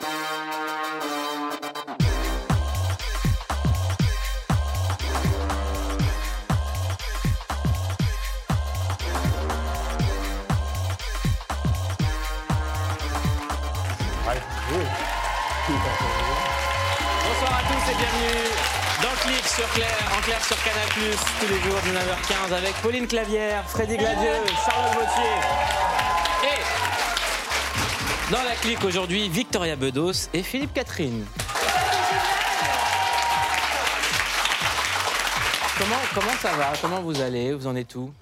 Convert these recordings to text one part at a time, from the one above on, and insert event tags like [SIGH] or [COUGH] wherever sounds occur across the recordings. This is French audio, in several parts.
Bonsoir à tous et bienvenue dans Clic sur Claire, en clair sur Canal+, tous les jours 19h15 avec Pauline Clavière, Freddy Gladieux, Charlotte Vautier dans la clique aujourd'hui, Victoria Bedos et Philippe Catherine. Comment, comment ça va? Comment vous allez? Vous en êtes où?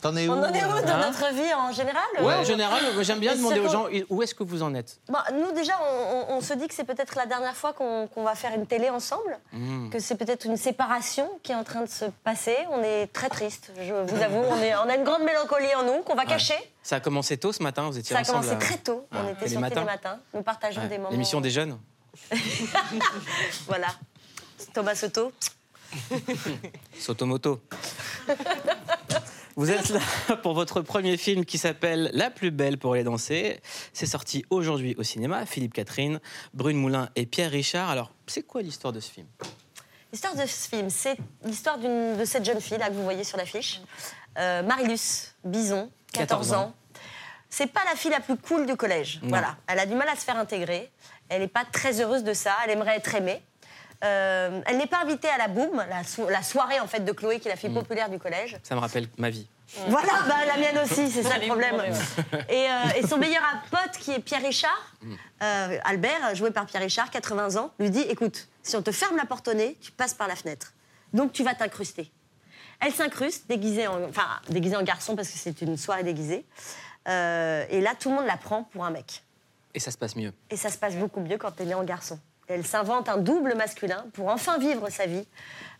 T'en es où On en est où dans Hein? notre vie en général? Ouais, en général, j'aime bien demander aux gens où est-ce que vous en êtes? Bah, nous, déjà, on, on- on se dit que c'est peut-être la dernière fois qu'on va faire une télé ensemble, Hmm. que c'est peut-être une séparation qui est en train de se passer. On est très triste, je vous avoue. On, est, on a une grande mélancolie en nous qu'on va cacher. Ça a commencé tôt ce matin, vous étiez Ça a ensemble commencé à- très tôt. Ah, On était les matins. Nous partageons Ouais, des moments. L'émission des jeunes [LAUGHS] Voilà. Thomas Soto. [LAUGHS] Sotomoto. Vous êtes là pour votre premier film qui s'appelle La plus belle pour aller danser. C'est sorti aujourd'hui au cinéma. Philippe Catherine, Brune Moulin et Pierre Richard. Alors, c'est quoi l'histoire de ce film? L'histoire de ce film, c'est l'histoire d'une- de cette jeune fille là que vous voyez sur l'affiche, euh, Marilus Bison, 14, 14 ans. ans. C'est pas la fille la plus cool du collège. Non. Voilà, elle a du mal à se faire intégrer. Elle n'est pas très heureuse de ça. Elle aimerait être aimée. Euh, elle n'est pas invitée à la boom, la, so- la soirée en fait de Chloé, qui est la Mm. fille populaire du collège. Ça me rappelle ma vie. Voilà, bah, la mienne aussi, c'est ça le problème. Et, euh, et son meilleur pote, qui est Pierre Richard, euh, Albert, joué par Pierre Richard, 80 ans, lui dit écoute, si on te ferme la porte au nez, tu passes par la fenêtre. Donc tu vas t'incruster. Elle s'incruste, déguisée en, enfin, déguisée en garçon parce que c'est une soirée déguisée. Euh, et là, tout le monde la prend pour un mec. Et ça se passe mieux. Et ça se passe beaucoup mieux quand elle est en garçon. Elle s'invente un double masculin pour enfin vivre sa vie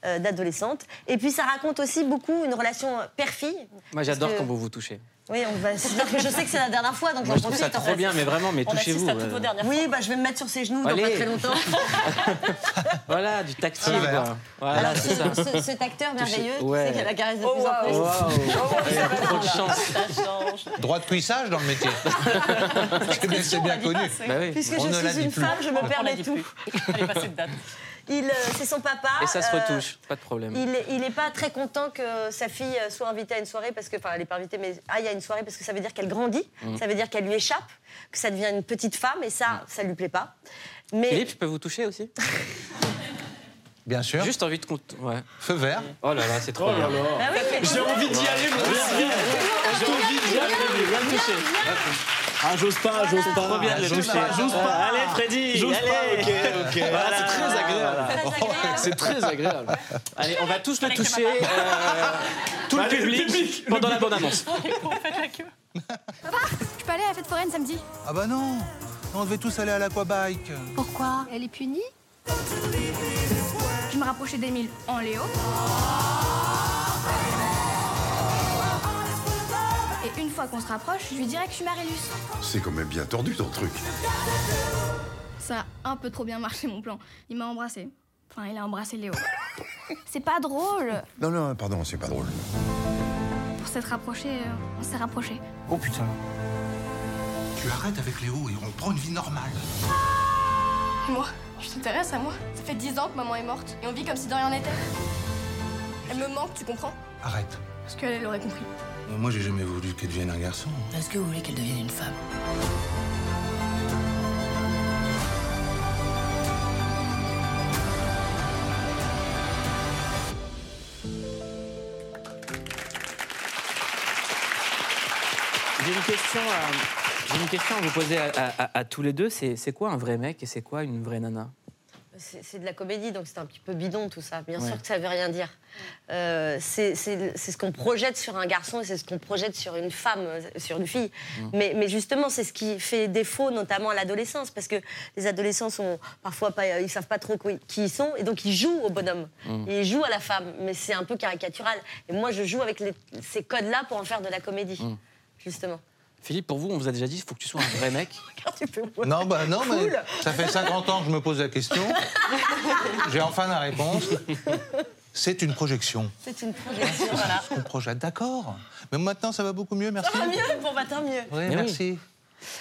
euh, d'adolescente. Et puis ça raconte aussi beaucoup une relation père-fille. Moi, j'adore que- quand vous vous touchez. Oui, on va. c'est-à-dire que je sais que c'est la dernière fois, donc j'en je trouve ça profite, en trop bien, mais vraiment, mais touchez-vous. euh. vos dernières Oui, bah, je vais me mettre sur ses genoux dans Allez. pas très longtemps. [LAUGHS] Voilà, du tactile, quoi. Voilà, Alors, c'est ça. ce, ce- cet acteur merveilleux, Ouais. tu sais qu'elle la caresse de plus en plus. Waouh Trop de chance. Ça change. Droit de cuissage dans le métier. [LAUGHS] C'est bien, connu. Bah oui. Puisque On je suis une femme, je me permets tout. Elle est passée de date. Il, euh, c'est son papa. Et ça se euh, retouche, pas de problème. Il est- il n'est pas très content que sa fille soit invitée à une soirée parce que, enfin, elle n'est pas invitée, mais ah, il y a une soirée parce que ça veut dire qu'elle grandit, Mm. ça veut dire qu'elle lui échappe, que ça devient une petite femme et ça, ça lui plaît pas. Mais Philippe, je peux vous toucher aussi? [LAUGHS] Bien sûr. Juste envie de compte. Ouais. Feu vert. Oh là là, c'est trop bien. Bah oui, mais- J'ai envie d'y aller, moi aussi. J'ai envie d'y aller, viens me toucher. Ah, j'ose pas, j'ose pas. Trop bien de le j'ose toucher. pas, j'ose pas. Allez, Freddy, J'ose allez. pas, ok, ok. Voilà, c'est très agréable. Très agréable. C'est très agréable. Allez, on va tous le toucher. euh, tout le Allez, le public, pendant la bande-annonce. Je peux aller à la fête foraine samedi? Ah bah non. On devait tous aller à l'aquabike. Pourquoi? Elle est punie? Je me rapprochais d'Emile en Léo. Fois qu'on se rapproche, je lui dirais que je suis Marilus. C'est quand même bien tordu ton truc. Ça a un peu trop bien marché mon plan. Il m'a embrassé. Enfin, il a embrassé Léo. [LAUGHS] C'est pas drôle. Non, non, pardon, c'est pas drôle. Pour s'être rapproché, euh, on s'est rapproché. Oh putain. Tu arrêtes avec Léo et on prend une vie normale. Et moi Je t'intéresse à moi Ça fait dix ans que maman est morte et on vit comme si de rien n'était. Elle me manque, tu comprends? Arrête. Parce qu'elle, elle aurait compris. Moi, j'ai jamais voulu qu'elle devienne un garçon. Est-ce que vous voulez qu'elle devienne une femme? J'ai une question à, j'ai une question à vous poser à, à- à- à tous les deux. C'est c'est quoi un vrai mec et c'est quoi une vraie nana? C'est de la comédie, donc c'est un petit peu bidon tout ça. Bien Ouais. sûr que ça veut rien dire. Euh, c'est ce qu'on projette sur un garçon et c'est ce qu'on projette sur une femme, sur une fille. Mais, mais justement, c'est ce qui fait défaut, notamment à l'adolescence, parce que les adolescents sont parfois pas, ils savent pas trop qui ils sont et donc ils jouent au bonhomme, Et ils jouent à la femme. Mais c'est un peu caricatural. Et moi, je joue avec les- ces codes-là pour en faire de la comédie, justement. Philippe, pour vous, on vous a déjà dit qu'il faut que tu sois un vrai mec. [LAUGHS] Tu peux voir. Non, bah non, mais ça fait 50 ans que je me pose la question. J'ai enfin la réponse. C'est une projection. C'est une projection, voilà. On projette, d'accord. Mais maintenant, ça va beaucoup mieux, merci. Tant mieux, bon bah tant mieux. Oui, Mais merci.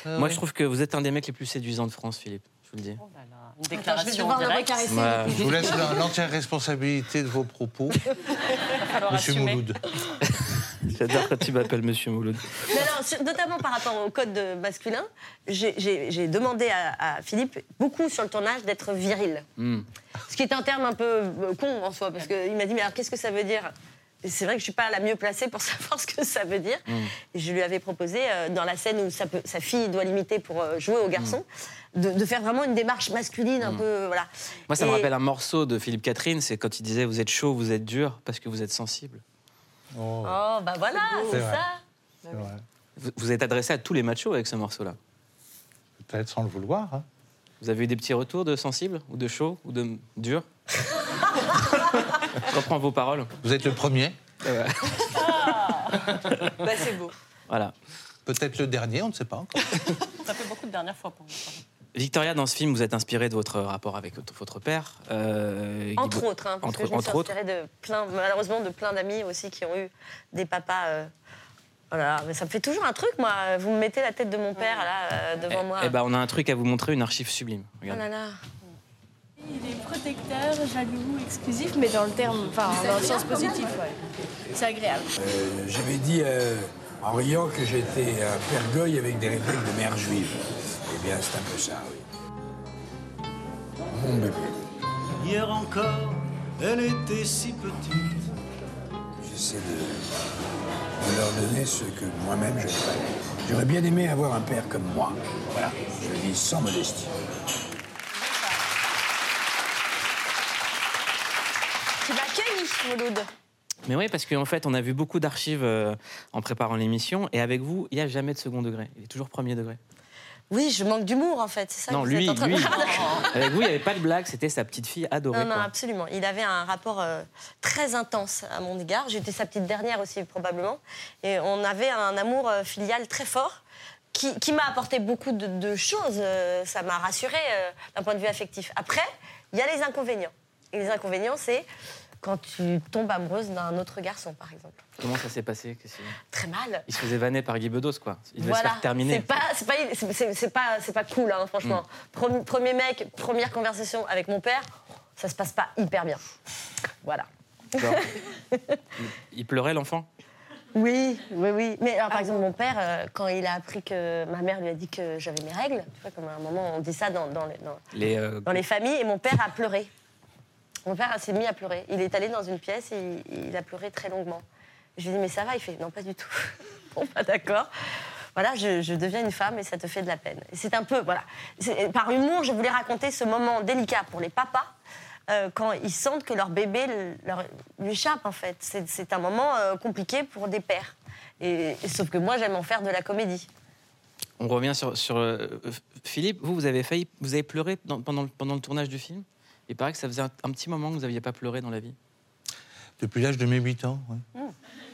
Euh, Moi, oui. je trouve que vous êtes un des mecs les plus séduisants de France, Philippe. je vous le dis. Une Attends, je vais déclaration devoir le directe. recaresser. Ouais. Je vous laisse la- l'entière responsabilité de vos propos, [LAUGHS] Monsieur assumer. Mouloud. [LAUGHS] J'adore quand tu m'appelles Monsieur Mouloud. Mais alors, sur- notamment par rapport au code de masculin, j'ai- demandé à, à Philippe, beaucoup sur le tournage, d'être viril. Hmm. Ce qui est un terme un peu euh, con en soi, parce qu'il m'a dit, mais alors qu'est-ce que ça veut dire? Et c'est vrai que je suis pas la mieux placée pour [LAUGHS] savoir ce que ça veut dire. Et je lui avais proposé, euh, dans la scène où sa, fille doit l'imiter pour euh, jouer au garçon, de, de faire vraiment une démarche masculine, un peu. Voilà. Moi, ça me rappelle un morceau de Philippe Catherine, c'est quand il disait Vous êtes chaud, vous êtes dur, parce que vous êtes sensible. Oh, Oh, bah voilà, c'est vrai. ça. c'est vrai. Vous, vous êtes adressé à tous les machos avec ce morceau-là. Peut-être sans le vouloir. hein. Vous avez eu des petits retours de sensible, ou de chaud, ou de dur [LAUGHS] Je reprends vos paroles. Vous êtes le premier, Bah, c'est beau. Voilà. peut-être le dernier, on ne sait pas encore. Ça fait beaucoup de dernières fois pour moi. Victoria, dans ce film, vous êtes inspirée de votre rapport avec votre, père. euh, Entre autres, hein, parce entre- que je me suis inspirée de plein, malheureusement, de plein d'amis aussi qui ont eu des papas. euh, voilà, mais ça me fait toujours un truc, moi. Vous me mettez la tête de mon père là euh, devant moi. Eh ben, on a un truc à vous montrer, une archive sublime. oh Regardez. là là. Il est protecteur, jaloux, exclusif, mais dans le terme, enfin, dans le sens positif, ouais. C'est agréable. Euh, J'avais dit euh, en riant que j'étais un père goy avec des répliques de mère juive. Bien, c'est un peu ça, oui. Mon bébé. Hier encore, elle était si petite. J'essaie de, de leur donner ce que moi-même je pas. J'aurais bien aimé avoir un père comme moi. Voilà, je le dis sans modestie. Tu m'accueilles, Mouloud Mais oui, parce qu'en fait, on a vu beaucoup d'archives euh, en préparant l'émission, et avec vous, il n'y a jamais de second degré. Il est toujours premier degré. Oui, je manque d'humour en fait, c'est ça non, que vous lui, êtes en train de- lui. [LAUGHS] Avec vous, il n'y avait pas de blague, c'était sa petite fille adorée. Non, non, quoi. absolument. Il avait un rapport euh, très intense à mon égard. J'étais sa petite dernière aussi, probablement. Et on avait un amour euh, filial très fort qui, qui m'a apporté beaucoup de, de choses. Euh, ça m'a rassurée d'un point de vue affectif. Après, il y a les inconvénients. Et les inconvénients, c'est quand tu tombes amoureuse d'un autre garçon, par exemple. Comment ça s'est passé Très mal. Il se faisait vanner par Guy Bedos, quoi. Il devait se Voilà, faire terminer. c'est pas, c'est pas, c'est- pas, c'est pas cool, hein, franchement. Mm. Premi- Premier mec, première conversation avec mon père, ça se passe pas hyper bien. Voilà. Genre, [LAUGHS] il, pleurait, l'enfant? Oui, oui, oui. Mais alors, par exemple, mon père, euh, quand il a appris que ma mère lui a dit que j'avais mes règles, tu vois, comme à un moment on dit ça dans, dans les, dans- les, euh, dans les familles, et mon père a pleuré. Mon père s'est mis à pleurer. Il est allé dans une pièce et il, a pleuré très longuement. Je lui ai dit, mais ça va? Il fait, non, pas du tout. [LAUGHS] bon, pas d'accord. Voilà, je, deviens une femme et ça te fait de la peine. C'est un peu, voilà. Par humour, je voulais raconter ce moment délicat pour les papas. euh, quand ils sentent que leur bébé leur, lui échappe, en fait. C'est un moment euh, compliqué pour des pères. Et, sauf que moi, j'aime en faire de la comédie. On revient sur, sur euh, Philippe. Vous, vous avez failli, vous avez pleuré pendant le tournage du film? Il paraît que ça faisait un, un petit moment que vous n'aviez pas pleuré dans la vie. Depuis l'âge de mes 8 ans, ouais.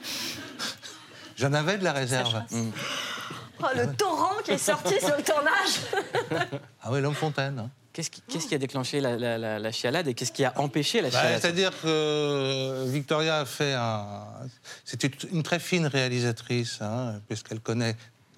[LAUGHS] J'en avais de la réserve. Mm. Oh, le torrent qui est sorti sur le tournage [LAUGHS] Ah oui, l'homme fontaine. hein. Qu'est-ce qui, qu'est-ce qui a déclenché la, la- la- la chialade et qu'est-ce qui a empêché la Bah, chialade C'est-à-dire que Victoria a fait un. C'était une très fine réalisatrice, hein, puisqu'elle connaît.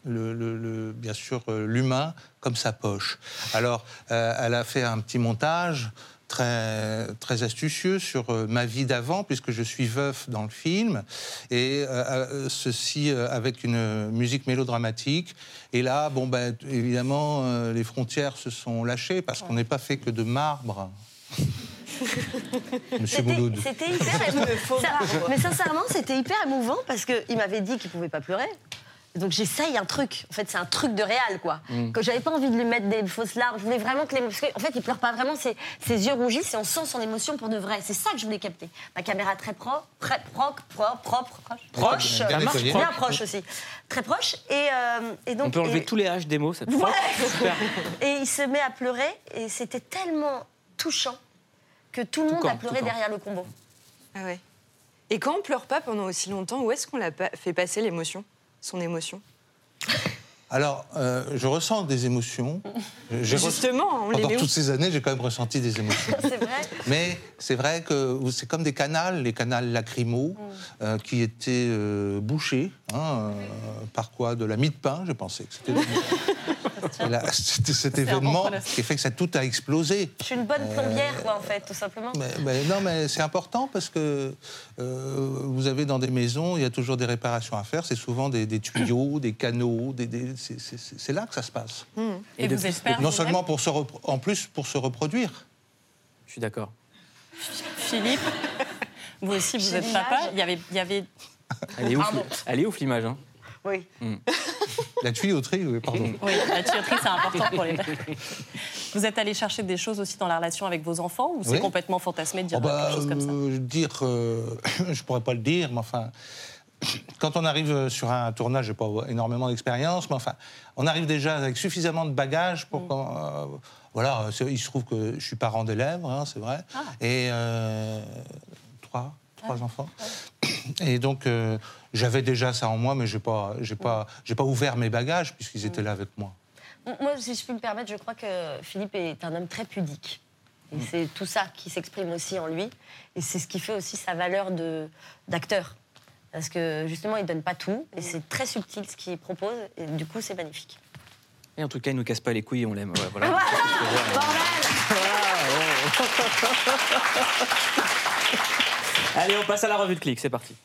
Le, le- le- bien sûr euh, l'humain comme sa poche. Alors, euh, elle a fait un petit montage très, très astucieux sur euh, ma vie d'avant, puisque je suis veuf dans le film, et euh, euh, ceci euh, avec une musique mélodramatique. Et là, bon, ben, évidemment, euh, les frontières se sont lâchées, parce qu'on n'est pas fait que de marbre. [LAUGHS] Monsieur C'était Mouloud. c'était hyper émouvant. Mais sincèrement, c'était hyper émouvant parce qu'il m'avait dit qu'il pouvait pas pleurer. Et Donc j'essaye un truc. En fait, c'est un truc de réal, quoi. Que j'avais pas envie de lui mettre des fausses larmes. Je voulais vraiment que les... Parce qu'en fait, il pleure pas vraiment. Ses, ses yeux rougissent et on sent son émotion pour de vrai. C'est ça que je voulais capter. Ma caméra très propre, très propre, propre, propre, proche. Bien euh, nettoyé. bien proche aussi. Très proche. Et, euh, et donc. On peut enlever et- tous les H des mots, cette Ouais. fois. [LAUGHS] Super. Et il se met à pleurer et c'était tellement touchant que tout le monde camp, a pleuré derrière le combo. Ah ouais. Et quand on pleure pas pendant aussi longtemps, où est-ce qu'on l'a fait passer l'émotion? Son émotion Alors, euh, je ressens des émotions. Justement, on les Pendant met où toutes ces années, j'ai quand même ressenti des émotions. [LAUGHS] C'est vrai. Mais c'est vrai que c'est comme des canals, les canals lacrymaux, euh, qui étaient euh, bouchés. hein, euh, par quoi? De la mie de pain, je pensais que c'était [LAUGHS] C'était [LAUGHS] cet événement qui fait que ça tout a explosé. Je suis une bonne plombière, quoi, en fait, tout simplement. Mais, mais non, mais c'est important parce que euh, vous avez dans des maisons, il y a toujours des réparations à faire. C'est souvent des, des tuyaux, des canaux. Des, des- c'est- c'est c'est là que ça se passe. Et vous êtes père non seulement pour se repro- en plus pour se reproduire. Je suis d'accord. Philippe, vous aussi, vous êtes papa. Il y avait, il y avait Elle est ouf, Pardon. elle est ouf l'image. Hein. Oui. La tuyauterie, oui, pardon. Oui, la tuyauterie, c'est important pour les. [LAUGHS] Vous êtes allé chercher des choses aussi dans la relation avec vos enfants ou c'est Oui. complètement fantasmé de dire Oh bah, quelque chose comme ça? euh, dire, euh, [COUGHS] je pourrais pas le dire, mais enfin, [COUGHS] quand on arrive sur un tournage, j'ai pas énormément d'expérience, mais enfin, on arrive déjà avec suffisamment de bagages pour qu'on, euh, voilà, il se trouve que je suis parent d'élèves, hein, c'est vrai, Ah. et euh, trois, trois enfants. Et donc, euh, j'avais déjà ça en moi, mais j'ai pas, j'ai pas, j'ai pas ouvert mes bagages puisqu'ils étaient là avec moi. Moi, si je puis me permettre, je crois que Philippe est un homme très pudique. Et c'est tout ça qui s'exprime aussi en lui. Et c'est ce qui fait aussi sa valeur de- d'acteur. Parce que justement, il donne pas tout. Et c'est très subtil ce qu'il propose. Et du coup, c'est magnifique. Et en tout cas, il nous casse pas les couilles, on l'aime. Ouais, voilà. [LAUGHS] [LAUGHS] [LAUGHS] Allez, on passe à la revue de clic, c'est parti.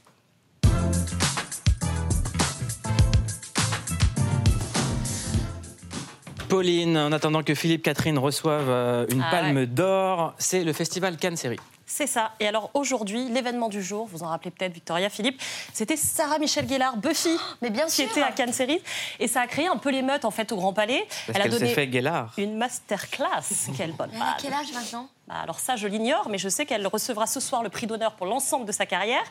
Pauline, en attendant que Philippe Catherine reçoive euh, une Ah palme ouais. d'or, c'est le festival Cannes Série. C'est ça. Et alors aujourd'hui, l'événement du jour, vous en rappelez peut-être Victoria Philippe, c'était Sarah Michel Gellar, Buffy, Mais bien qui sûr. était à Cannes Série. Et ça a créé un peu l'émeute en fait au Grand Palais. Parce Elle a donné fait une masterclass. [LAUGHS] Quelle bonne Elle a quel âge maintenant Bah, Alors ça, je l'ignore, mais je sais qu'elle recevra ce soir le prix d'honneur pour l'ensemble de sa carrière.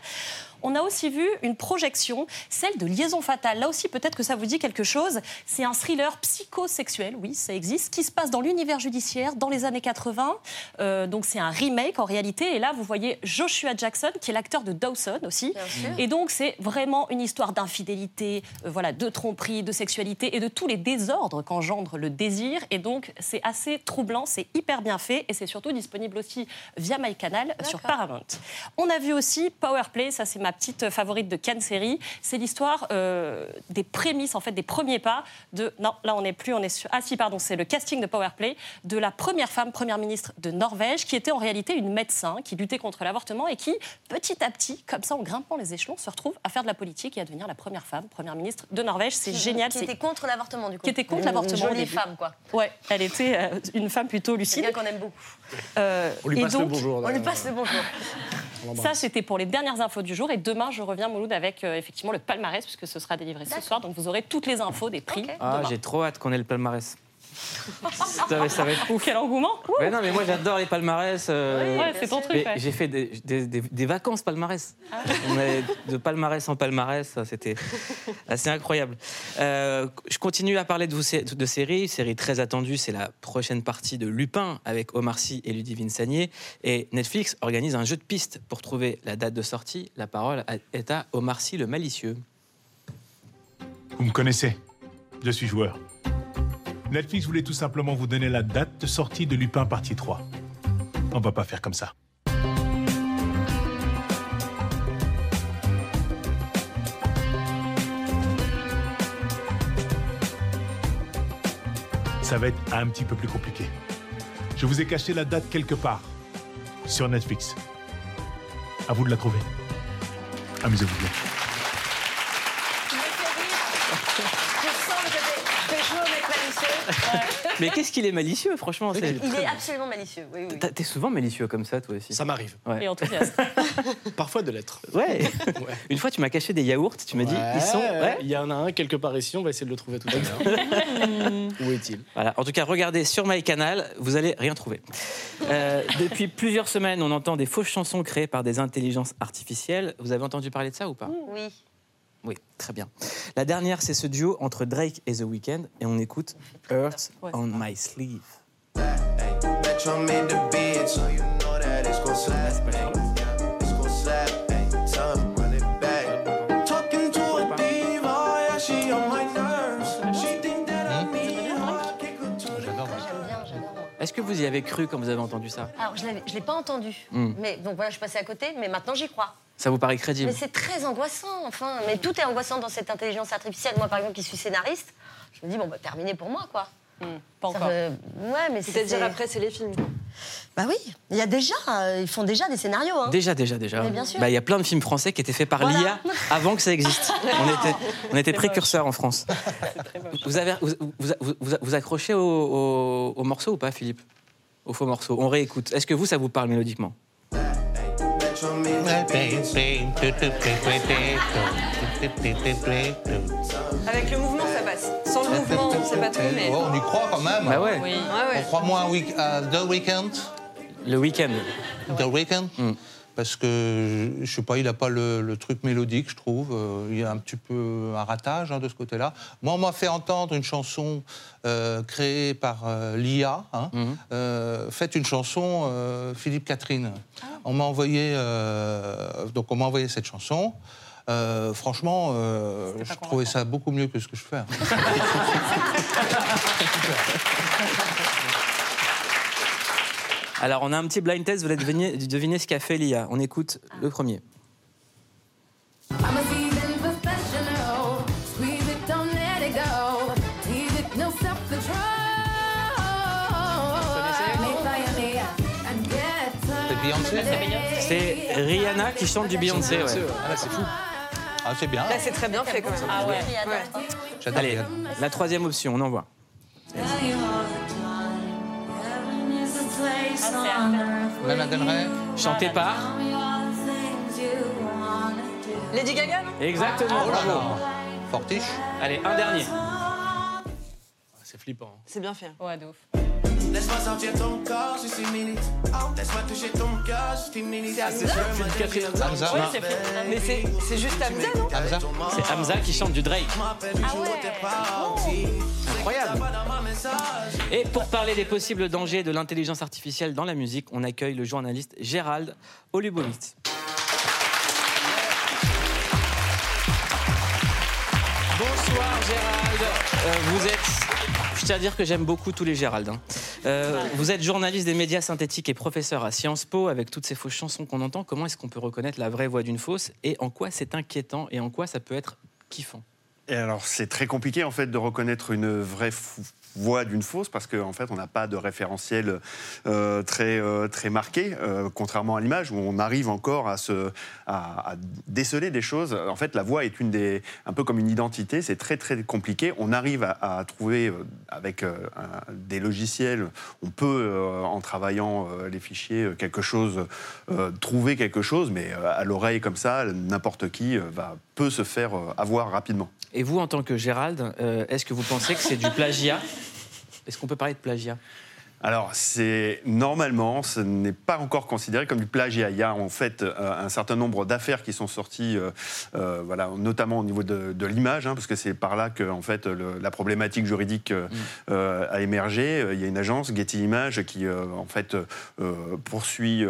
On a aussi vu une projection, celle de Liaison fatale. Là aussi, peut-être que ça vous dit quelque chose. C'est un thriller psychosexuel, oui, ça existe, qui se passe dans l'univers judiciaire dans les années 80. Euh, donc c'est un remake en réalité. Et là, vous voyez Joshua Jackson, qui est l'acteur de Dawson aussi. Et donc c'est vraiment une histoire d'infidélité, euh, voilà, de tromperie, de sexualité et de tous les désordres qu'engendre le désir. Et donc c'est assez troublant, c'est hyper bien fait et c'est surtout disponible aussi via MyCanal sur Paramount. On a vu aussi Powerplay, ça c'est ma petite favorite de Cannes série. C'est l'histoire euh, des prémices, en fait, des premiers pas de. Non, là on n'est plus, on est sur. Ah si, pardon, c'est le casting de Powerplay de la première femme première ministre de Norvège, qui était en réalité une médecin qui luttait contre l'avortement et qui, petit à petit, comme ça en grimpant les échelons, se retrouve à faire de la politique et à devenir la première femme première ministre de Norvège. C'est génial. Qui c'est- était contre l'avortement, du coup. Qui était contre l'avortement jolie femme, quoi. Ouais, elle était euh, une femme plutôt C'est lucide. bien qu'on aime beaucoup. Euh, On lui passe le bonjour. On lui d'ailleurs. passe le bonjour. Ça, c'était pour les dernières infos du jour. Et demain, je reviens, Mouloud, avec euh, effectivement le palmarès, puisque ce sera délivré ce soir. Donc, vous aurez toutes les infos des prix. Ah, j'ai trop hâte qu'on ait le palmarès. Ça, va, ça va être Ouh, quel engouement Ouh. Mais non, mais moi j'adore les palmarès. euh, Ouais, c'est ton truc. ouais. J'ai fait des, des- des- des vacances palmarès. Ah On est de palmarès en palmarès, ça, c'était assez incroyable. Euh, je continue à parler de, vous, sé- de séries, série très attendue, c'est la prochaine partie de Lupin avec Omar Sy et Ludivine Sagnier. Et Netflix organise un jeu de pistes pour trouver la date de sortie. La parole a- est à Omar Sy le malicieux. Vous me connaissez. Je suis joueur. Netflix voulait tout simplement vous donner la date de sortie de Lupin partie 3. On va pas faire comme ça. Ça va être un petit peu plus compliqué. Je vous ai caché la date quelque part. Sur Netflix. À vous de la trouver. Amusez-vous bien. Tu me fais rire. Je sens le côté pécho, mec malicieux. Mais qu'est-ce qu'il est malicieux, franchement c'est- Il est absolument malicieux, oui, oui. T'as- T'es souvent malicieux comme ça, toi aussi. Ça m'arrive. Ouais. Et enthousiaste. [LAUGHS] Parfois de l'être. Ouais. Une fois, tu m'as caché des yaourts. Tu m'as dit, ils sont. Ouais. Il y en a un quelque part ici, on va essayer de le trouver tout à l'heure. [LAUGHS] Où est-il? Voilà. En tout cas, regardez sur MyCanal, vous allez rien trouver. Euh, depuis plusieurs semaines, on entend des fausses chansons créées par des intelligences artificielles. Vous avez entendu parler de ça ou pas? Oui. Oui, très bien. La dernière, c'est ce duo entre Drake et The Weeknd, et on écoute Earth Ouais. on My Sleeve. Est-ce que vous y avez cru quand vous avez entendu ça? Alors, je ne l'ai pas entendu. Hmm. Mais, donc voilà, je suis passée à côté, mais maintenant j'y crois. Ça vous paraît crédible Mais c'est très angoissant, enfin. Mais tout est angoissant dans cette intelligence artificielle. Moi, par exemple, qui suis scénariste, je me dis, bon, bah, terminé pour moi, quoi. pas Ça encore. me- Ouais, mais c'est. C'est-à-dire c'est- après, c'est les films. Bah oui, il y a déjà, euh, ils font déjà des scénarios. Hein. Déjà, déjà, déjà. Mais bien sûr. Bah, Il y a plein de films français qui étaient faits par Voilà. l'IA avant que ça existe. [LAUGHS] On était, on était C'est précurseurs en France. [LAUGHS] Vous, avez, vous, vous, vous- vous accrochez au, au- au morceau ou pas, Philippe? Au faux morceau. On réécoute. Est-ce que vous, ça vous parle mélodiquement? Avec le mouvement, ça passe. Sans le mouvement, on sait pas trop, mais. Oh, on y croit quand même. Bah ouais. Oui. Ouais, On croit moins à week- à The Weeknd. Le week-end. The Weeknd. Parce que, je sais pas, il n'a pas le, le truc mélodique, je trouve. Euh, il y a un petit peu un ratage hein, de ce côté-là. Moi, on m'a fait entendre une chanson euh, créée par euh, l'IA. Hein. Euh, faites une chanson euh, Philippe Catherine. On m'a envoyé, euh, donc on m'a envoyé cette chanson. Euh, franchement, euh, je trouvais ça beaucoup mieux que ce que je fais. hein. [LAUGHS] [LAUGHS] Alors, on a un petit blind test. Vous allez deviner, deviner ce qu'a fait l'IA. On écoute le premier. C'est Rihanna qui chante du Beyoncé. ouais. Ah c'est fou. Ah, c'est bien. Là, c'est très bien fait quand même. Ah ouais. Ouais. J'adore Allez, la troisième option, on envoie. Lana Del Rey Chanté par. Lady Gaga, non? Exactement. Oh là bravo. là. Fortiche Allez, un dernier. C'est flippant. hein. C'est bien fait. Ouais, de ouf. Laisse-moi sortir ton corps, juste une minute. Laisse-moi toucher ton cœur, juste une minute. C'est Philippe Catherine Hamza. Hamza Ouais, c'est. Mais c'est c'est juste Hamza, non? Hamza C'est Hamza qui chante du Drake. Incroyable. Et pour parler des possibles dangers de l'intelligence artificielle dans la musique, on accueille le journaliste Gérald Olubowitz. Bonsoir Gérald. Euh, vous êtes. Je tiens à dire que j'aime beaucoup tous les Gérald. hein. Euh, vous êtes journaliste des médias synthétiques et professeur à Sciences Po. Avec toutes ces fausses chansons qu'on entend, comment est-ce qu'on peut reconnaître la vraie voix d'une fausse et en quoi c'est inquiétant et en quoi ça peut être kiffant? Alors, c'est très compliqué en fait de reconnaître une vraie voix d'une fausse parce qu'en en fait, on n'a pas de référentiel euh, très euh, très marqué, euh, contrairement à l'image où on arrive encore à déceler des choses. En fait, la voix est une des un peu comme une identité. C'est très très compliqué. On arrive à, trouver avec des logiciels, on peut en travaillant les fichiers quelque chose, trouver quelque chose, mais à l'oreille comme ça, n'importe qui va peut se faire avoir rapidement. Vous, en tant que Gérald, euh, est-ce que vous pensez que c'est du plagiat? Est-ce qu'on peut parler de plagiat? Alors, c'est normalement, ce n'est pas encore considéré comme du plagiat. Il y a en fait euh, un certain nombre d'affaires qui sont sorties, euh, euh, voilà, notamment au niveau de, de l'image, hein, parce que c'est par là que en fait le- la problématique juridique euh, a émergé. Il y a une agence, Getty Images, qui en fait poursuit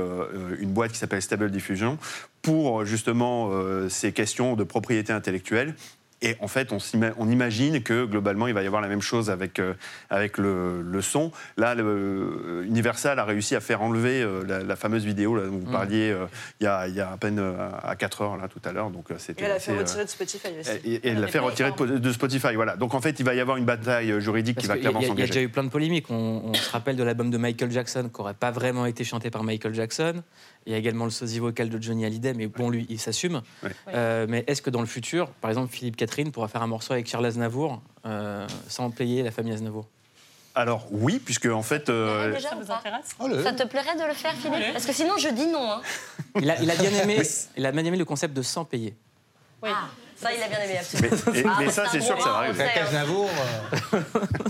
une boîte qui s'appelle Stable Diffusion pour justement euh, ces questions de propriété intellectuelle. Et en fait, on, imagine que globalement, il va y avoir la même chose avec, euh, avec le, le son. Là, le- euh, Universal a réussi à faire enlever euh, la, la fameuse vidéo là, dont vous Mm. parliez euh, il, y a, il y a à peine euh, à 4 heures là, tout à l'heure. Donc, euh, Et c'était elle a assez, fait euh, retirer de Spotify aussi. et, et elle l'a fait retirer de, de Spotify. Voilà. Donc en fait, il va y avoir une bataille euh, juridique Parce qui va y, clairement il y a déjà s'engager. eu plein de polémiques. On, on se rappelle de l'album de Michael Jackson qui n'aurait pas vraiment été chanté par Michael Jackson. Il y a également le sosie vocal de Johnny Hallyday, mais bon, lui, il s'assume. Ouais. Euh, mais est-ce que dans le futur, par exemple, Philippe Catherine pourra faire un morceau avec Charles Aznavour euh, sans payer la famille Aznavour? Alors oui, puisque en fait, euh, Déjà, Ça ou vous pas? Intéresse Ça te plairait de le faire, Philippe? Parce que sinon, je dis non. Hein. il a, il a bien aimé, il a bien aimé le concept de sans payer. Oui. Ça, il a bien aimé, mais, absolument. et- Ah, mais mais ça, c'est sûr que ça va arriver. Aznavour, [LAUGHS]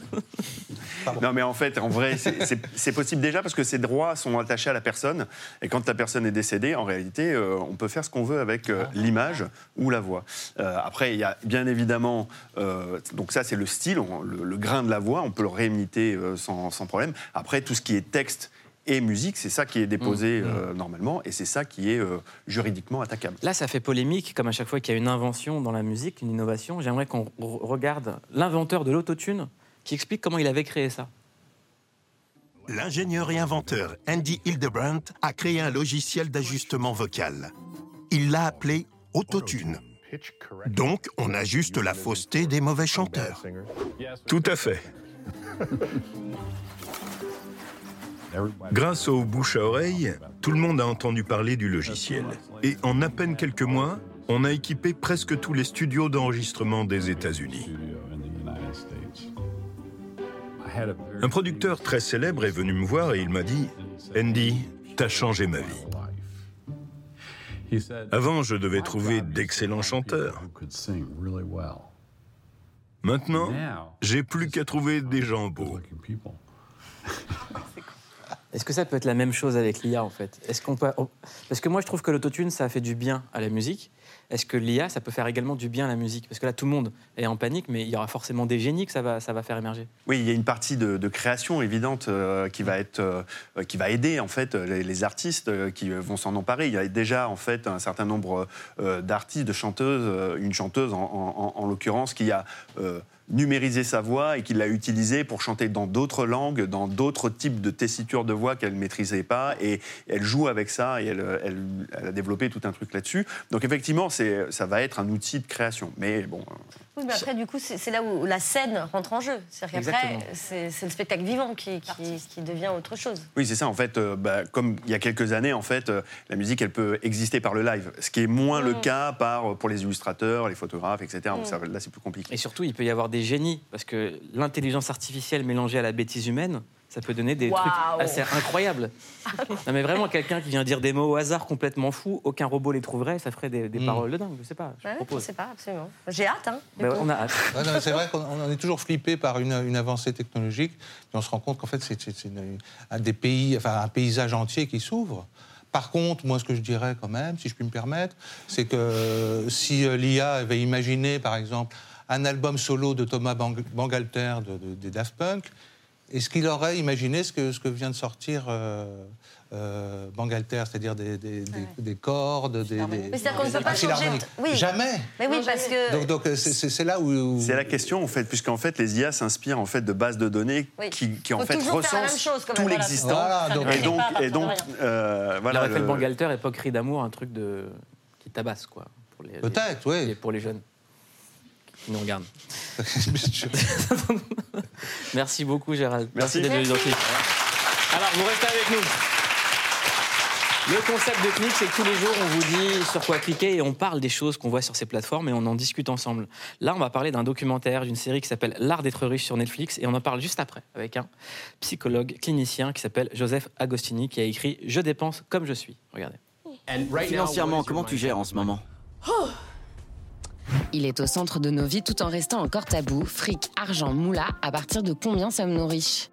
Non, mais en fait, en vrai, c'est- possible déjà parce que ces droits sont attachés à la personne. Et quand la personne est décédée, en réalité, euh, on peut faire ce qu'on veut avec euh, l'image ou la voix. Euh, après, il y a bien évidemment, donc ça, c'est le style, on- le, le grain de la voix, on peut le réimiter sans, sans problème. Après, tout ce qui est texte et musique, c'est ça qui est déposé euh, normalement et c'est ça qui est euh, juridiquement attaquable. Là, ça fait polémique, comme à chaque fois qu'il y a une invention dans la musique, une innovation. J'aimerais qu'on re- regarde l'inventeur de l'autotune qui explique comment il avait créé ça. L'ingénieur et inventeur Andy Hildebrandt a créé un logiciel d'ajustement vocal. il l'a appelé autotune. Donc, on ajuste la fausseté des mauvais chanteurs. Tout à fait. Grâce au bouche à oreille, tout le monde a entendu parler du logiciel. Et en à peine quelques mois, on a équipé presque tous les studios d'enregistrement des États-Unis. Un producteur très célèbre est venu me voir et il m'a dit Andy, t'as changé ma vie. Avant, je devais trouver d'excellents chanteurs. Maintenant, j'ai plus qu'à trouver des gens beaux. [LAUGHS] Est-ce que ça peut être la même chose avec l'IA en fait? Est-ce qu'on peut... Parce que moi je trouve que l'autotune ça fait du bien à la musique. Est-ce que l'IA ça peut faire également du bien à la musique? Parce que là tout le monde est en panique, mais il y aura forcément des génies que ça va, ça va faire émerger. Oui, il y a une partie de, création évidente euh, qui va être, euh, qui va aider en fait les, les artistes euh, qui vont s'en emparer. Il y a déjà en fait un certain nombre euh, d'artistes, de chanteuses, euh, une chanteuse en, en- en l'occurrence qui a euh, numérisé sa voix et qui l'a utilisée pour chanter dans d'autres langues, dans d'autres types de tessiture de voix qu'elle ne maîtrisait pas. Et elle joue avec ça et elle, elle- a développé tout un truc là-dessus. Donc effectivement, ça va être un outil de création. Mais bon, euh, Oui, mais après, du coup, c'est là où la scène rentre en jeu. C'est-à-dire qu'après, c'est le spectacle vivant qui, qui- qui devient autre chose. Oui, c'est ça. En fait, euh, bah, comme il y a quelques années, en fait, euh, la musique, elle peut exister par le live, ce qui est moins le Mm. cas par, pour les illustrateurs, les photographes, etc. Mm. ça- là, c'est plus compliqué. Et surtout, il peut y avoir des génies, parce que l'intelligence artificielle mélangée à la bêtise humaine, ça peut donner des trucs assez incroyables. non, mais vraiment, quelqu'un qui vient dire des mots au hasard complètement fous, aucun robot les trouverait, ça ferait des, des Mm. paroles de dingue, je sais pas. Je Ouais, je sais pas, absolument. J'ai hâte, hein. Bah, on a hâte. Ouais, non, mais c'est vrai qu'on on est toujours flippé par une, une avancée technologique, puis on se rend compte qu'en fait, c'est c'est- c'est une- un des pays, enfin, un paysage entier qui s'ouvre. Par contre, moi, ce que je dirais quand même, si je puis me permettre, c'est que si euh, l'IA avait imaginé, par exemple, un album solo de Thomas Bang- Bangalter de- de- des Daft Punk, est-ce qu'il aurait imaginé ce que, ce que vient de sortir euh, euh, Bangalter, c'est-à-dire des, des- des- des cordes, des, des- Mais c'est-à-dire qu'on ne peut pas changer. Oui. Jamais. Mais oui, parce que. Donc, donc, c'est- là où, où- C'est la question, en fait, puisqu'en fait, les IA s'inspirent en fait de bases de données Oui. qui, qui, en fait recensent chose, tout l'existant. Voilà, donc- et donc, et donc, euh, Il voilà. aurait fait le Bangalter, époque cri d'amour, un truc de... qui tabasse, quoi. pour les- Peut-être, les- oui. Pour les jeunes qui nous regardent. [LAUGHS] [LAUGHS] Merci beaucoup, Gérald. Merci. d'être venu dans. Alors, vous restez avec nous. Le concept de Click, c'est que tous les jours, on vous dit sur quoi cliquer et on parle des choses qu'on voit sur ces plateformes et on en discute ensemble. Là, on va parler d'un documentaire, d'une série qui s'appelle L'art d'être riche sur Netflix et on en parle juste après avec un psychologue clinicien qui s'appelle Joseph Agostini qui a écrit Je dépense comme je suis. Regardez. Financièrement, comment tu gères en ce moment? Il est au centre de nos vies tout en restant encore tabou. Fric, argent, moula, à partir de combien sommes-nous riches?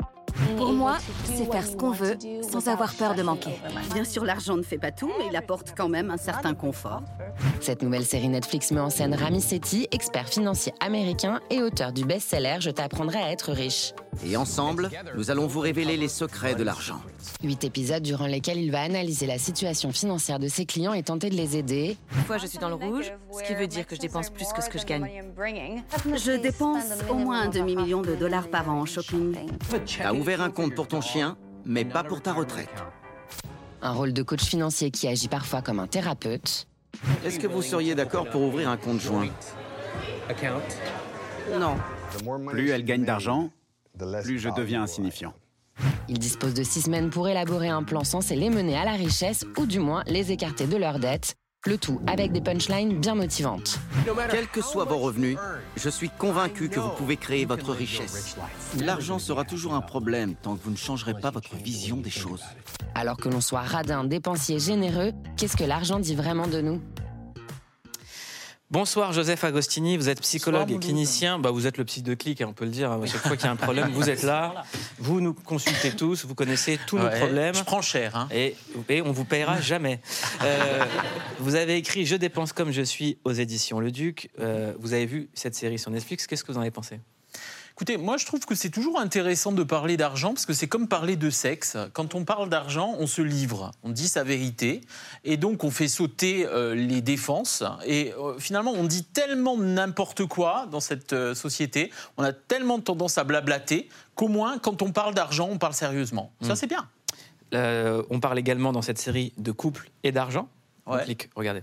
Pour moi, c'est faire ce qu'on veut sans avoir peur de manquer. Bien sûr, l'argent ne fait pas tout, mais il apporte quand même un certain confort. Cette nouvelle série Netflix met en scène Rami Sethi, expert financier américain et auteur du best-seller Je t'apprendrai à être riche. Et ensemble, nous allons vous révéler les secrets de l'argent. Huit épisodes durant lesquels il va analyser la situation financière de ses clients et tenter de les aider. Une fois, je suis dans le rouge, ce qui veut dire que je dépense plus que ce que je gagne. Je dépense au moins un demi-million de dollars par an en shopping. T'as ouvert un compte pour ton chien, mais pas pour ta retraite. Un rôle de coach financier qui agit parfois comme un thérapeute. Est-ce que vous seriez d'accord pour ouvrir un compte joint? Non. Plus elle gagne d'argent, plus je deviens insignifiant. Il dispose de six semaines pour élaborer un plan censé les mener à la richesse ou du moins les écarter de leurs dettes. Le tout avec des punchlines bien motivantes. Quels que soient vos revenus, je suis convaincu que vous pouvez créer votre richesse. L'argent sera toujours un problème tant que vous ne changerez pas votre vision des choses. Alors que l'on soit radin, dépensier, généreux, qu'est-ce que l'argent dit vraiment de nous? Bonsoir Joseph Agostini, vous êtes psychologue Bonsoir, et clinicien. Bah, vous êtes le psy de clic, hein, on peut le dire. À chaque fois qu'il y a un problème, vous êtes là. Vous nous consultez tous, vous connaissez tous nos problèmes. je prends cher. Hein. Et, et on vous payera jamais. Euh, vous avez écrit Je dépense comme je suis aux éditions Le Duc. Euh, vous avez vu cette série sur Netflix. Qu'est-ce que vous en avez pensé? Écoutez, moi je trouve que c'est toujours intéressant de parler d'argent parce que c'est comme parler de sexe. Quand on parle d'argent, on se livre, on dit sa vérité et donc on fait sauter euh, les défenses. Et euh, finalement, on dit tellement n'importe quoi dans cette euh, société, on a tellement tendance à blablater qu'au moins quand on parle d'argent, on parle sérieusement. Ça Mm. c'est bien. Euh, On parle également dans cette série de couple et d'argent. Ouais. clique, regardez.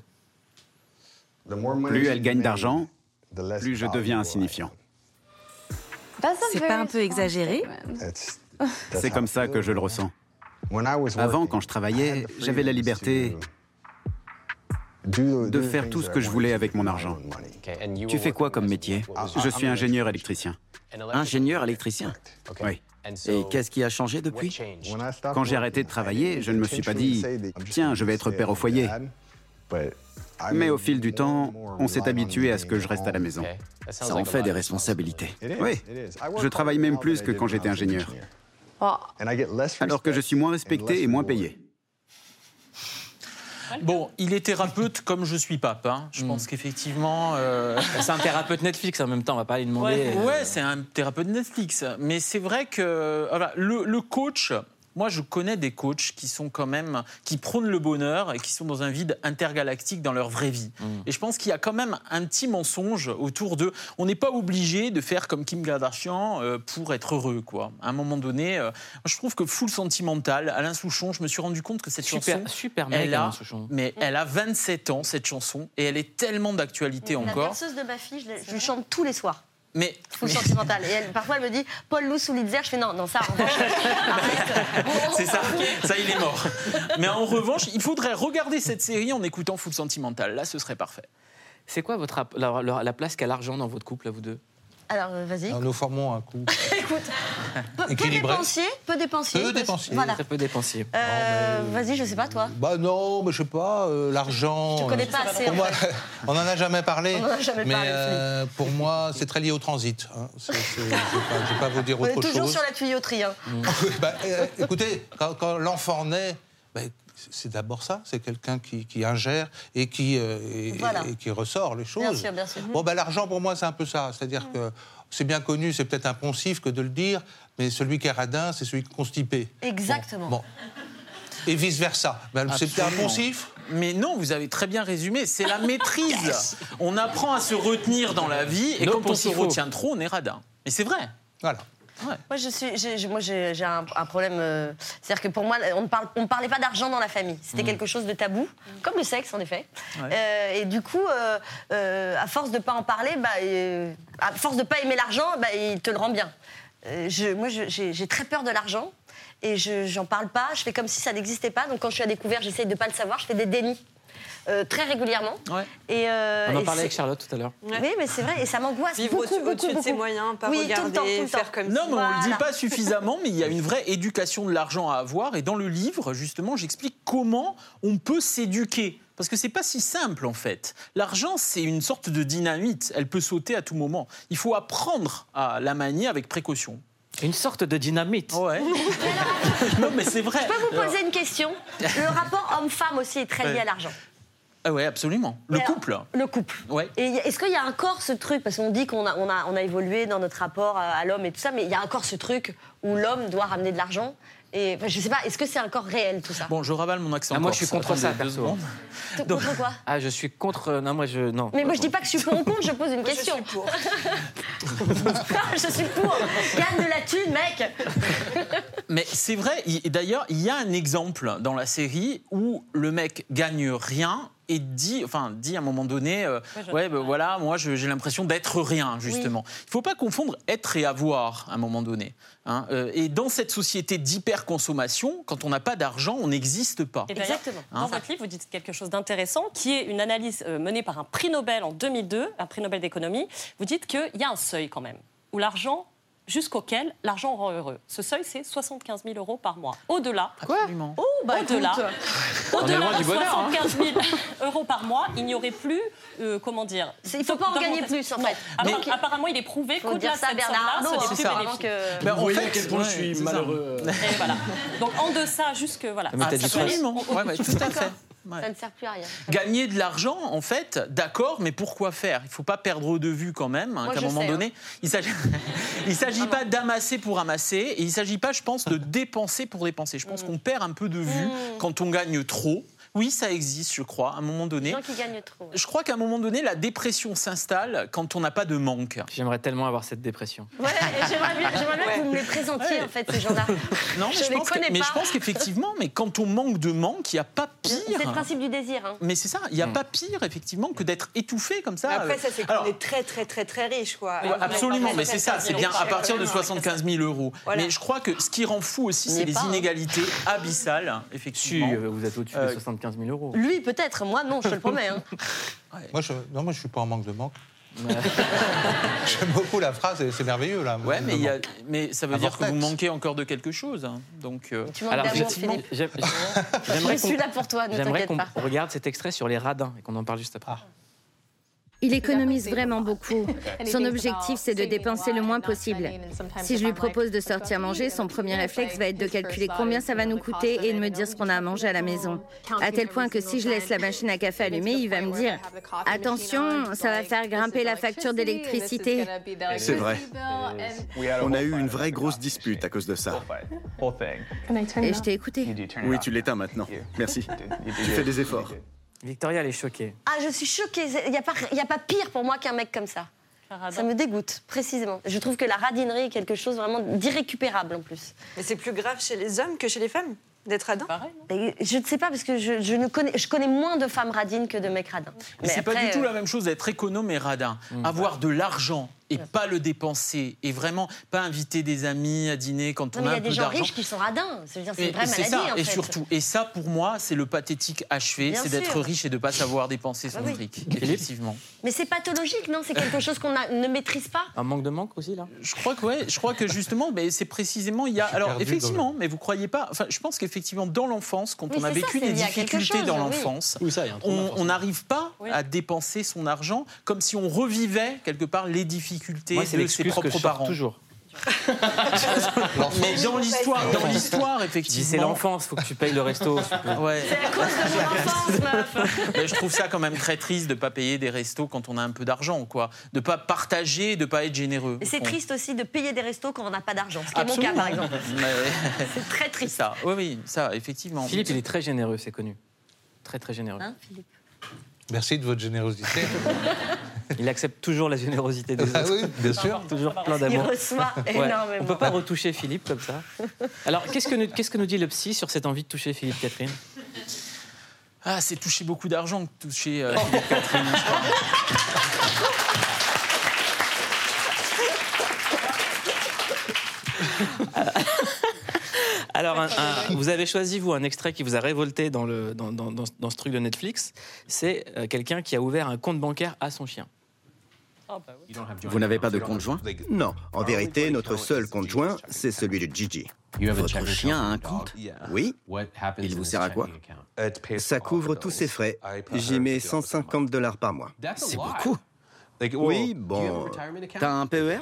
Plus elle gagne d'argent, plus je deviens insignifiant. C'est pas un peu exagéré C'est [LAUGHS] comme ça que je le ressens. Avant, quand je travaillais, j'avais la liberté de faire tout ce que je voulais avec mon argent. Tu fais quoi comme métier? Je suis ingénieur électricien. Ingénieur électricien. Oui. Et qu'est-ce qui a changé depuis? Quand j'ai arrêté de travailler, je ne me suis pas dit Tiens, je vais être père au foyer. Mais au fil du temps, on s'est habitué à ce que je reste à la maison. Ça en fait des responsabilités. Oui. Je travaille même plus que quand j'étais ingénieur. Alors que je suis moins respecté et moins payé. Bon, il est thérapeute comme je suis pape. hein. Je pense qu'effectivement. euh, C'est un thérapeute Netflix en même temps, on va pas lui demander. Ouais, ouais, c'est un thérapeute Netflix. Mais c'est vrai que voilà, le, le coach. Moi, je connais des coachs qui sont quand même qui prônent le bonheur et qui sont dans un vide intergalactique dans leur vraie vie. Et je pense qu'il y a quand même un petit mensonge autour de. On n'est pas obligé de faire comme Kim Kardashian euh, pour être heureux, quoi. À un moment donné, euh, je trouve que full sentimental. Alain Souchon, je me suis rendu compte que cette Super- chanson, super mec, elle a, Alain Souchon. mais elle a 27 ans cette chanson et elle est tellement d'actualité La encore. berceuse de ma fille, je, je lui chante tous les soirs. Mais Full sentimental. Et elle, parfois, elle me dit Paul Lou sous Litzer. Je fais non, non, ça, en revanche, [LAUGHS] C'est ça, ça il est mort. Mais en revanche, il faudrait regarder cette série en écoutant Full Sentimental. Là, ce serait parfait. C'est quoi votre, la place qu'a l'argent dans votre couple, à vous deux? Alors, euh, vas-y. Alors, nous formons un couple [LAUGHS] Écoute, [LAUGHS] peu, peu dépensier, peu dépensier. Peu dépensier. Voilà. Très peu dépensier. Euh, Vas-y, je sais pas, toi. Bah non, mais je sais pas, euh, l'argent. Je te connais euh, pas assez, Pour moi, [LAUGHS] on en a jamais parlé. On en a jamais mais parlé, euh, pour moi, c'est très lié au transit. hein. Je ne vais, pas- je vais pas vous dire On est autre toujours chose. sur la tuyauterie. Hein. Bah, euh, écoutez, quand, quand l'enfant naît, bah, c'est d'abord ça, c'est quelqu'un qui, qui ingère et qui, euh, et, Voilà. et qui ressort les choses. Bien sûr, bien sûr. Bon, bah, l'argent, pour moi, c'est un peu ça. C'est-à-dire que c'est bien connu, c'est peut-être impensif que de le dire, mais celui qui est radin, c'est celui qui est constipé. Exactement. Bon. Et vice-versa. Ben, c'est impensif Mais non, vous avez très bien résumé. C'est la maîtrise. [LAUGHS] On apprend à se retenir dans la vie et Non, quand on se retient trop, on est radin. Mais c'est vrai. Voilà. Moi, je suis, j'ai, moi, j'ai, j'ai un, un problème. euh, c'est-à-dire que pour moi, on ne parle, on parlait pas d'argent dans la famille. C'était Mm. quelque chose de tabou, comme le sexe, en effet. Ouais. Euh, et du coup, euh, euh, à force de pas en parler, bah, euh, à force de pas aimer l'argent, bah, il te le rend bien. Euh, je, moi, je- j'ai, j'ai très peur de l'argent. Et je j'en parle pas, je fais comme si ça n'existait pas. Donc quand je suis à découvert, j'essaye de pas le savoir, je fais des dénis. Euh, très régulièrement. Et, euh, On en parlait avec Charlotte tout à l'heure. Oui, mais c'est vrai, et ça m'angoisse Vivre beaucoup, au-dessus- beaucoup, au-dessus de beaucoup. ses moyens, pas oui, tout regarder, le temps, tout le faire temps. comme Non, mais on ne le dit pas [LAUGHS] suffisamment, mais il y a une vraie éducation de l'argent à avoir. Et dans le livre, justement, j'explique comment on peut s'éduquer. Parce que c'est pas si simple en fait. L'argent, c'est une sorte de dynamite. Elle peut sauter à tout moment. Il faut apprendre à la manier avec précaution. Une sorte de dynamite. Ouais. [LAUGHS] non, mais c'est vrai. Je peux vous poser une question? Le rapport homme-femme aussi est très lié Ouais. à l'argent. Ah ouais, absolument. Le alors, couple. Le couple. Ouais. Est-ce qu'il y a encore ce truc Parce qu'on dit qu'on a, on a, on a évolué dans notre rapport à, l'homme et tout ça, mais il y a encore ce truc où l'homme doit ramener de l'argent. Et enfin, je sais pas, est-ce que c'est encore réel tout ça? Bon, je ravale mon accent. Ah, moi, corse. je suis contre ça, perso. T- Contre quoi? Ah, je suis contre. euh, Non, moi, je. Non. Mais moi je dis pas que je suis pour ou contre, je pose une question. Je suis pour. [LAUGHS] je suis pour. Gagne de la thune, mec. [LAUGHS] Mais c'est vrai, d'ailleurs, il y a un exemple dans la série où le mec gagne rien et dit, enfin, dit à un moment donné, euh, Ouais, ben voilà, moi je- j'ai l'impression d'être rien, justement. Il ne faut pas confondre être et avoir à un moment donné. hein. Euh, et dans cette société d'hyperconsommation, quand on n'a pas d'argent, on n'existe pas. Et d'ailleurs, Dans votre livre, vous dites quelque chose d'intéressant, qui est une analyse euh, menée par un prix Nobel en 2002, un prix Nobel d'économie. Vous dites qu'il y a un seuil quand même, où l'argent, jusqu'auquel l'argent rend heureux. Ce seuil, c'est 75 000 euros par mois. Au-delà, Absolument. Oh, bah au-delà, écoute. au-delà loin de du bonheur, hein. 75 000 [LAUGHS] euros par mois, il n'y aurait plus, euh, comment dire... Il faut pas en gagner plus, en fait. Apparemment, il est prouvé qu'au-delà de ça, cette Bernard somme-là, ce n'est plus ça, bénéfique. avant que- Ben, Vous voyez à quel point je suis malheureux. Et voilà. Donc en deçà, jusque voilà. Mais t'as ça dit tout à fait. Ouais. Ça ne sert plus à rien. Gagner de l'argent, en fait, d'accord, mais pourquoi faire? Il ne faut pas perdre de vue quand même hein, qu'à un je moment sais, donné, il s'agit, [LAUGHS] il s'agit pas d'amasser pour amasser, et il ne s'agit pas, je pense, de dépenser pour dépenser. Je pense qu'on perd un peu de vue quand on gagne trop. Oui, ça existe, je crois, à un moment Les donné. gens qui gagnent trop. Je crois qu'à un moment donné, la dépression s'installe quand on n'a pas de manque. J'aimerais tellement avoir cette dépression. Ouais, et j'aimerais bien, j'aimerais bien que vous me les présentiez, en fait, ces gens-là. Non, mais Je je, les pense que- connais mais pas. je pense qu'effectivement, mais quand on manque de manque, il n'y a pas pire. C'est le principe du désir. hein. Mais c'est ça, il n'y a pas pire, effectivement, que d'être étouffé comme ça. Après, ça, c'est qu'on Alors, est très, très, très, très riche, quoi. Ouais, absolument, mais c'est ça, c'est bien à partir de 75 000 euros. Mais je crois que ce qui rend fou aussi, c'est est les pas, hein. inégalités [LAUGHS] abyssales, effectivement. euh, vous êtes au-dessus Euh, de 75 000 euros. Lui, peut-être. Moi, non, je te le promets. hein. [LAUGHS] Moi, je, non, moi, je suis pas en manque de manque. [LAUGHS] J'aime beaucoup la phrase, c'est merveilleux là. Ouais, mais, il y a- mais ça veut Un dire que vous manquez encore de quelque chose. hein. Donc, euh, Tu manques d'amour, Philippe. J'aime- Je J'aimerais suis qu'on là pour toi, ne j'aimerais t'inquiète qu'on pas. regarde cet extrait sur les radins et qu'on en parle juste après. Il économise vraiment beaucoup. [LAUGHS] Son objectif, c'est de dépenser le moins possible. Si je lui propose de sortir manger, son premier réflexe va être de calculer combien ça va nous coûter et de me dire ce qu'on a à manger à la maison. À tel point que si je laisse la machine à café [LAUGHS] allumée, il va me dire Attention, ça va faire grimper la facture d'électricité. C'est vrai. On a eu une vraie grosse dispute à cause de ça. Et je t'ai écouté. Oui, tu l'éteins maintenant. Merci. Tu fais des efforts. Victoria, elle est choquée. Ah, je suis choquée. Il n'y a, pas- y a pas pire pour moi qu'un mec comme ça. Ça me dégoûte, précisément. Je trouve que la radinerie est quelque chose vraiment d'irrécupérable en plus. Mais c'est plus grave chez les hommes que chez les femmes d'être radin Et Je ne sais pas, parce que je, je ne connais, je connais moins de femmes radines que de mecs radins. Mais c'est pas du tout euh, la même chose d'être économe et radin. Avoir de l'argent et pas le dépenser et vraiment pas inviter des amis à dîner quand Non, on mais il a y un a peu des gens d'argent. riches qui sont radins. C'est une vraie maladie, ça, en et fait. surtout, et ça pour moi, c'est le pathétique achevé, c'est d'être riche et de pas savoir dépenser son Ah oui. fric. Effectivement. Mais c'est pathologique, non? C'est quelque chose qu'on a- ne maîtrise pas? Un manque de manque aussi, là? Je crois que ouais, je crois que justement, ben, c'est précisément il y a. Alors effectivement, mais vous croyez pas Enfin, je pense qu'effectivement dans l'enfance, quand Oui, on a ça, vécu des difficultés chose, dans l'enfance, Oui, il y a un on n'arrive pas à dépenser son argent comme si on revivait quelque part les difficultés Moi, c'est de ses l'excuse que propres je sors parents. toujours. Mais dans l'histoire, dans l'histoire, effectivement. c'est l'enfance, faut que tu payes le resto. [LAUGHS] Ouais. C'est à cause de mon enfance, meuf [LAUGHS] Mais je trouve ça quand même très triste de pas payer des restos quand on a un peu d'argent, quoi. De pas partager, de pas être généreux. Et c'est triste aussi de payer des restos quand on n'a pas d'argent. Ce qui est mon cas, par exemple. [LAUGHS] Mais- C'est très triste. ça, oui, oui, ça, effectivement. Philippe, il est très généreux, c'est connu. Très, très généreux. Hein, Philippe? Merci de votre générosité. [LAUGHS] Il accepte toujours la générosité des Ah autres. oui, bien sûr. Toujours plein Il d'amour. reçoit Ouais. énormément. On peut pas retoucher Philippe comme ça. Alors, qu'est-ce que, nous, qu'est-ce que nous dit le psy sur cette envie de toucher Philippe Catherine? Ah, c'est toucher beaucoup d'argent que toucher euh, Philippe Catherine, je crois. [LAUGHS] Alors, un- un- [LAUGHS] vous avez choisi, vous, un extrait qui vous a révolté dans, le, dans, dans- dans- dans ce truc de Netflix. C'est euh, quelqu'un qui a ouvert un compte bancaire à son chien. Vous n'avez pas de compte joint Non, en vérité, notre seul compte joint, c'est celui de Gigi. Votre chien a un compte Oui. Il vous sert à quoi Ça couvre tous ses frais. J'y mets 150 dollars par mois. C'est beaucoup. Oui, bon. T'as un PER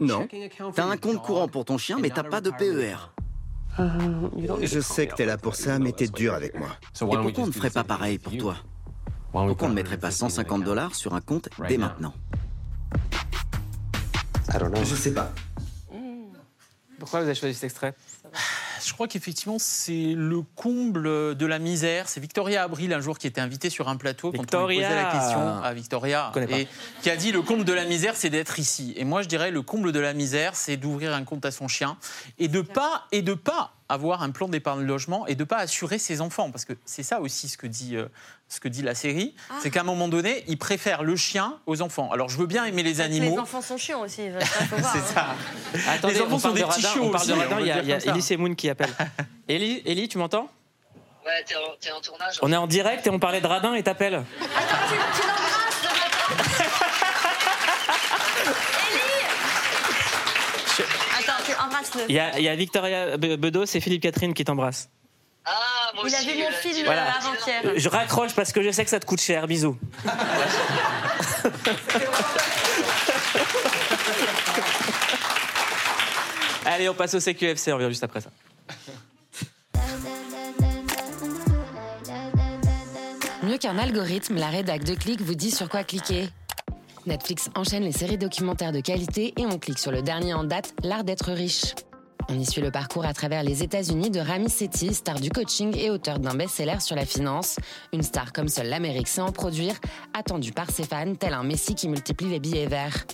Non. T'as un compte courant pour ton chien, mais t'as pas de PER. Je sais que t'es là pour ça, mais t'es dur avec moi. Et pourquoi on ne ferait pas pareil pour toi? Pourquoi on ne mettrait pas 150 dollars sur un compte dès maintenant? Je sais pas. Pourquoi vous avez choisi cet extrait? [SIGHS] [SIGHS] [SIGHS] Je crois qu'effectivement, c'est le comble de la misère. C'est Victoria Abril, un jour, qui était invitée sur un plateau quand on lui Victoria. posait la question à Victoria. Et qui a dit le comble de la misère, c'est d'être ici. Et moi, je dirais le comble de la misère, c'est d'ouvrir un compte à son chien et de pas et de pas avoir un plan d'épargne logement et de pas assurer ses enfants. Parce que c'est ça aussi ce que dit, euh, ce que dit la série. Ah. C'est qu'à un moment donné, il préfère le chien aux enfants. Alors, je veux bien aimer les Les animaux. enfants sont chiants aussi. [LAUGHS] C'est hein. ça. Attendez, les enfants on sont parle des de petits radin, chiots on parle de aussi, radin, on il y a, y a Elie ça. Semoun qui appelle. [LAUGHS] Elie, Elie, tu m'entends? Ouais, t'es en, en tournage. On est en direct et on parlait de radin et t'appelles. Attends, tu, tu l'embrasses Il y, a, Victoria Bedos et Philippe Catherine qui t'embrassent. Ah, moi Il aussi, avait mon euh, film voilà. Euh, avant-hier. Je raccroche parce que je sais que ça te coûte cher. Bisous. [LAUGHS] Allez, on passe au CQFC, on revient juste après ça. Mieux qu'un algorithme, la rédac de clic vous dit sur quoi cliquer. Netflix enchaîne les séries documentaires de qualité et on clique sur le dernier en date, L'art d'être riche. On y suit le parcours à travers les États-Unis de Rami Sethi, star du coaching et auteur d'un best-seller sur la finance. Une star comme seule l'Amérique sait en produire, attendue par ses fans, tel un messie qui multiplie les billets verts.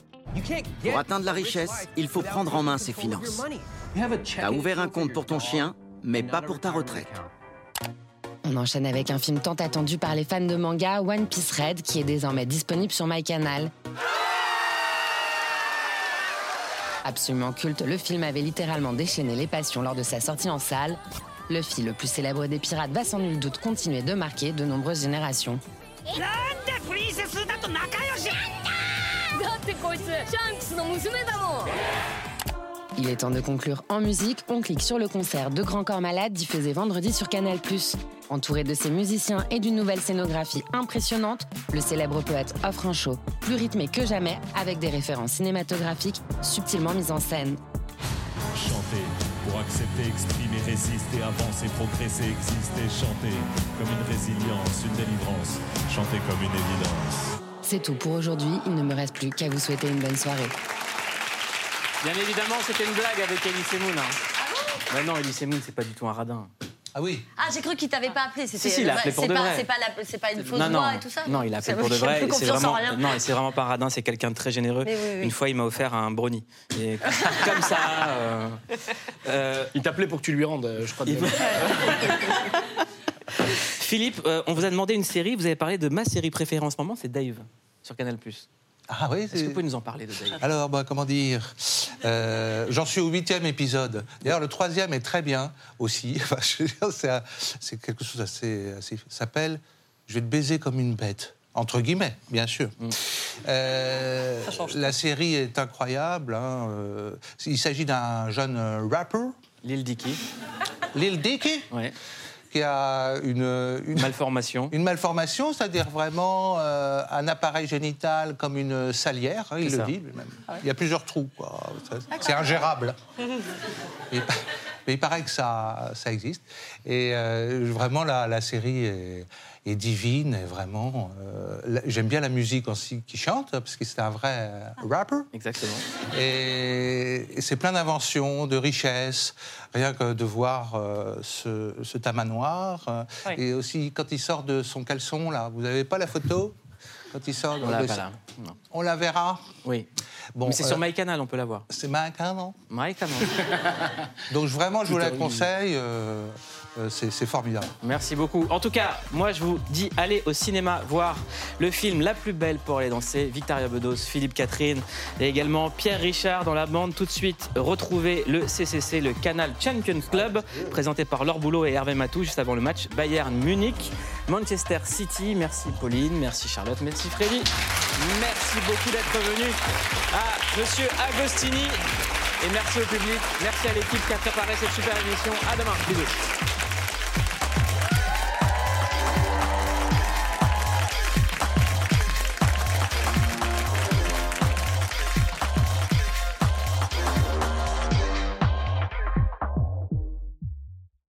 Pour atteindre la richesse, il faut prendre en main ses finances. T'as ouvert un compte pour ton chien, mais pas pour ta retraite. On enchaîne avec un film tant attendu par les fans de manga, One Piece Red, qui est désormais disponible sur MyCanal. Absolument culte, le film avait littéralement déchaîné les passions lors de sa sortie en salle. Luffy, le plus célèbre des pirates, va sans nul doute continuer de marquer de nombreuses générations. Il est temps de conclure en musique. On clique sur le concert de Grand Corps Malade diffusé vendredi sur Canal+. Entouré de ses musiciens et d'une nouvelle scénographie impressionnante, le célèbre poète offre un show plus rythmé que jamais avec des références cinématographiques subtilement mises en scène. Chanter pour accepter, exprimer, résister, avancer, progresser, exister, chanter comme une résilience, une délivrance, chanter comme une évidence. C'est tout pour aujourd'hui. Il ne me reste plus qu'à vous souhaiter une bonne soirée. Bien évidemment, c'était une blague avec Elise Moon. Hein. Bah non, Elise Moon, c'est pas du tout un radin. Ah oui Ah, j'ai cru qu'il t'avait pas appelé. C'était- Si, si, il a appelé pour c'est de pas, vrai. C'est pas, la- c'est pas une fausse non, non, voix et tout ça non, il a appelé pour de vrai. C'est vraiment, non, c'est vraiment pas un radin, c'est quelqu'un de très généreux. Mais oui, oui. Une fois, il m'a offert un brownie. Et [LAUGHS] comme ça. euh, euh, Il t'appelait pour que tu lui rendes, euh, je crois. de- [LAUGHS] Philippe, euh, on vous a demandé une série. Vous avez parlé de ma série préférée en ce moment, c'est Dave sur Canal+. Ah oui, Est-ce que vous pouvez nous en parler de Dave Alors, bah, comment dire euh, J'en suis au huitième épisode. D'ailleurs, le troisième est très bien aussi. [LAUGHS] Enfin, c'est quelque chose d'assez. assez- ça s'appelle Je vais te baiser comme une bête. Entre guillemets, bien sûr. Euh, la série est incroyable. hein, euh, il s'agit d'un jeune rapper. Lil Dicky. Lil Dicky? Ouais. Qui a une, une malformation. [LAUGHS] Une malformation, c'est-à-dire vraiment euh, un appareil génital comme une salière, hein, il le dit lui-même. Il y a plusieurs trous, quoi. Ça- C'est ingérable. [LAUGHS] Mais il paraît que ça, ça existe. Et euh, vraiment, la, la série est, est divine. Et vraiment, euh, j'aime bien la musique aussi qui chante, parce que c'est un vrai euh, rapper. Exactement. Et, et c'est plein d'inventions, de richesses. Rien que de voir euh, ce, ce tamanoir. euh, Oui. Et aussi, quand il sort de son caleçon, là, vous n'avez pas la photo? Quand il sort On l'a de pas son- là. Non. On la verra Oui. Bon, Mais c'est euh, sur MyCanal, on peut la voir. C'est MyCanal MyCanal. [LAUGHS] Donc vraiment, je vous la conseille. euh, c'est formidable. Merci beaucoup. En tout cas, moi, je vous dis, allez au cinéma voir le film La plus belle pour aller danser. Victoria Bedos, Philippe Catherine et également Pierre Richard dans la bande. Tout de suite, retrouvez le CCC, le Canal Champions Club, présenté par Laure Boulot et Hervé Matou juste avant le match Bayern Munich, Manchester City. Merci Pauline, merci Charlotte, merci Freddy. Merci beaucoup d'être venu à Monsieur Agostini. Et merci au public, merci à l'équipe qui a préparé cette super émission. À demain, bisous.